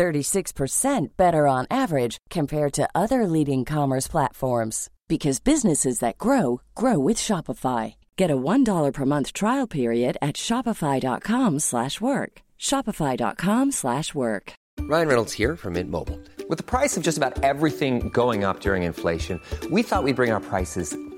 36% better on average compared to other leading commerce platforms because businesses that grow grow with Shopify. Get a $1 per month trial period at shopify.com/work. shopify.com/work. Ryan Reynolds here from Mint Mobile. With the price of just about everything going up during inflation, we thought we'd bring our prices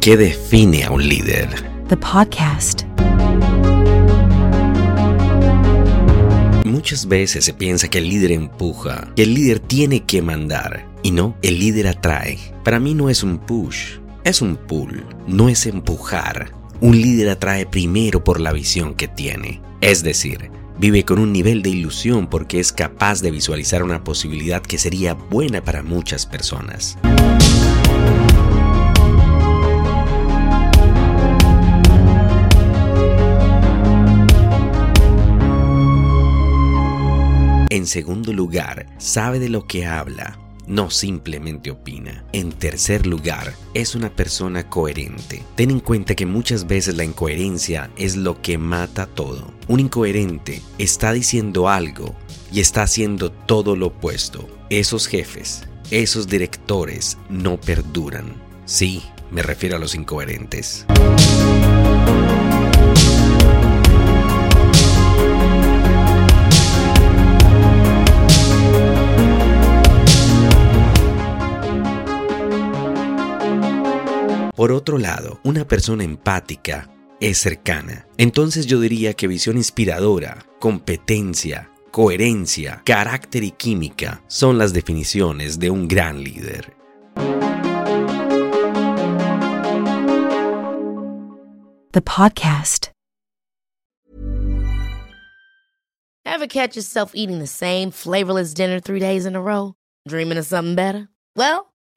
¿Qué define a un líder? the podcast. Muchas veces se piensa que el líder empuja, que el líder tiene que mandar. Y no, el líder atrae. Para mí no es un push, es un pull, no es empujar. Un líder atrae primero por la visión que tiene. Es decir, vive con un nivel de ilusión porque es capaz de visualizar una posibilidad que sería buena para muchas personas. En segundo lugar, sabe de lo que habla, no simplemente opina. En tercer lugar, es una persona coherente. Ten en cuenta que muchas veces la incoherencia es lo que mata todo. Un incoherente está diciendo algo y está haciendo todo lo opuesto. Esos jefes, esos directores no perduran. Sí, me refiero a los incoherentes. Por otro lado, una persona empática es cercana. Entonces yo diría que visión inspiradora, competencia, coherencia, carácter y química son las definiciones de un gran líder. The podcast. Ever catch yourself eating the same flavorless dinner three days in a row? Dreaming of something better? Well,